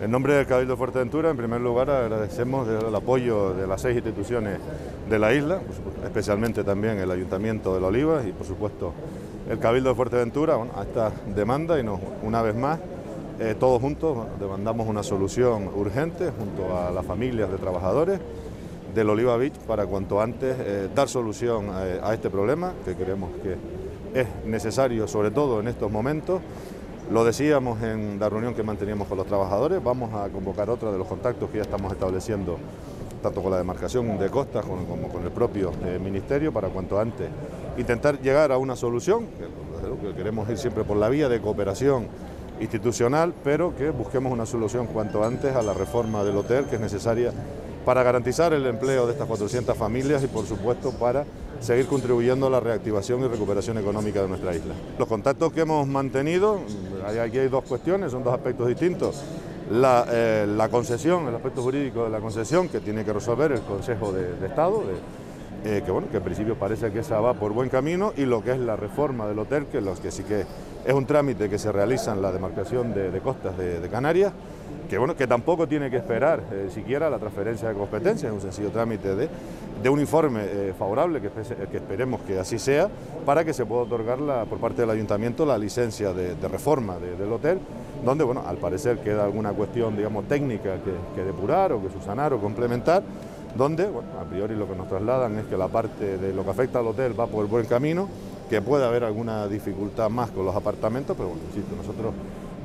En nombre del Cabildo Fuerteventura, en primer lugar agradecemos el apoyo de las seis instituciones de la isla, especialmente también el Ayuntamiento de La Oliva y por supuesto el Cabildo de Fuerteventura a esta demanda y nos, una vez más eh, todos juntos demandamos una solución urgente junto a las familias de trabajadores del Oliva Beach para cuanto antes eh, dar solución eh, a este problema que creemos que es necesario sobre todo en estos momentos lo decíamos en la reunión que manteníamos con los trabajadores, vamos a convocar otra de los contactos que ya estamos estableciendo tanto con la demarcación de costas como con el propio eh, ministerio para cuanto antes intentar llegar a una solución, que, queremos ir siempre por la vía de cooperación institucional, pero que busquemos una solución cuanto antes a la reforma del hotel que es necesaria para garantizar el empleo de estas 400 familias y por supuesto para seguir contribuyendo a la reactivación y recuperación económica de nuestra isla. Los contactos que hemos mantenido, aquí hay dos cuestiones, son dos aspectos distintos. La, eh, concesión, el aspecto jurídico de la concesión que tiene que resolver el Consejo de, Estado, eh, que bueno, que en principio parece que esa va por buen camino, y lo que es la reforma del hotel, que, los que sí que es un trámite que se realiza en la demarcación de, costas de Canarias que bueno, que tampoco tiene que esperar eh, siquiera la transferencia de competencia, es un sencillo trámite de, un informe eh, favorable, que, esperemos que así sea, para que se pueda otorgar por parte del ayuntamiento la licencia de, reforma del hotel, donde bueno, al parecer queda alguna cuestión digamos técnica que, depurar o que subsanar o complementar, donde bueno, a priori lo que nos trasladan es que la parte de lo que afecta al hotel va por el buen camino, que puede haber alguna dificultad más con los apartamentos, pero bueno, insisto, nosotros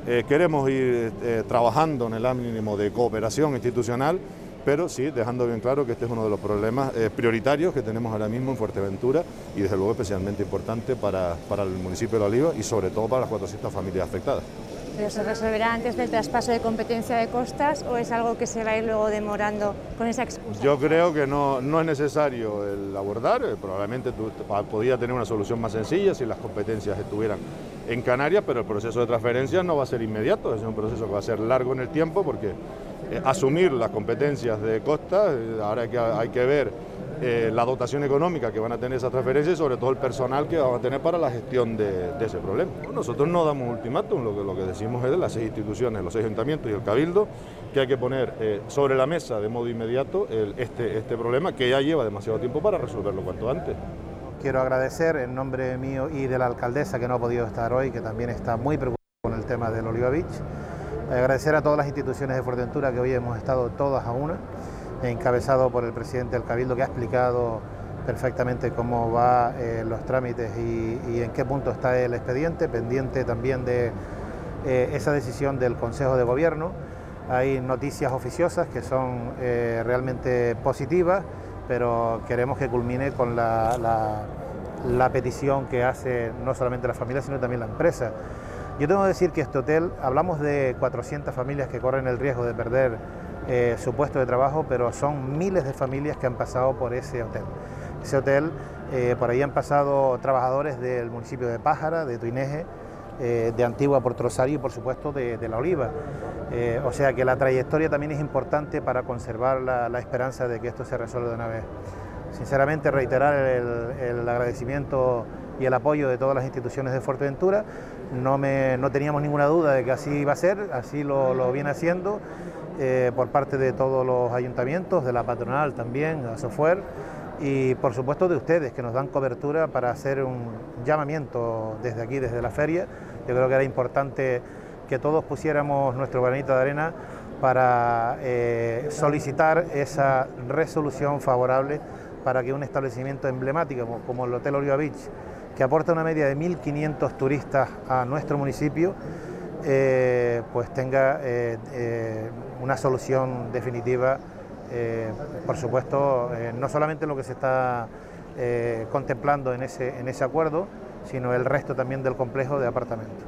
eh, queremos ir eh, trabajando en el mínimo de cooperación institucional, pero sí dejando bien claro que este es uno de los problemas eh, prioritarios que tenemos ahora mismo en Fuerteventura y desde luego especialmente importante para, para el municipio de La Oliva y sobre todo para las 400 familias afectadas. ¿Pero se resolverá antes del traspaso de competencia de costas o es algo que se va a ir luego demorando con esa excusa? Yo creo que no, no es necesario el abordar, probablemente podría tener una solución más sencilla si las competencias estuvieran en Canarias, pero el proceso de transferencia no va a ser inmediato, es un proceso que va a ser largo en el tiempo porque eh, asumir las competencias de costa, eh, ahora que, hay que ver eh, la dotación económica que van a tener esas transferencias y sobre todo el personal que van a tener para la gestión de, ese problema. Nosotros no damos ultimátum, lo que, lo que decimos es de las seis instituciones, los seis ayuntamientos y el Cabildo, que hay que poner sobre la mesa de modo inmediato este, este problema que ya lleva demasiado tiempo para resolverlo cuanto antes. Quiero agradecer en nombre mío y de la alcaldesa que no ha podido estar hoy, que también está muy preocupada con el tema del Oliva Beach. Agradecer a todas las instituciones de Fuerteventura que hoy hemos estado todas a una, encabezado por el presidente del Cabildo que ha explicado perfectamente cómo van eh, los trámites y, en qué punto está el expediente, pendiente también de eh, esa decisión del Consejo de Gobierno. Hay noticias oficiosas que son eh, realmente positivas pero queremos que culmine con la, petición que hace no solamente la familia, sino también la empresa. Yo tengo que decir que este hotel, hablamos de 400 familias que corren el riesgo de perder eh, su puesto de trabajo, pero son miles de familias que han pasado por ese hotel. Ese hotel, eh, por ahí han pasado trabajadores del municipio de Pájara, de Tuineje, eh, de Antigua Puerto Rosario y por supuesto de, La Oliva. Eh, o sea que la trayectoria también es importante para conservar la, esperanza de que esto se resuelva de una vez. Sinceramente reiterar el, agradecimiento y el apoyo de todas las instituciones de Fuerteventura. No, me, no teníamos ninguna duda de que así iba a ser, así lo, viene haciendo eh, por parte de todos los ayuntamientos, de la patronal también, a Software y por supuesto de ustedes que nos dan cobertura para hacer un llamamiento desde aquí, desde la feria. Yo creo que era importante que todos pusiéramos nuestro granito de arena para eh, solicitar esa resolución favorable para que un establecimiento emblemático como, el Hotel Oliva Beach, que aporta una media de 1.500 turistas a nuestro municipio, eh, pues tenga eh, una solución definitiva eh, por supuesto, eh, no solamente lo que se está eh, contemplando en ese, en ese acuerdo, sino el resto también del complejo de apartamentos.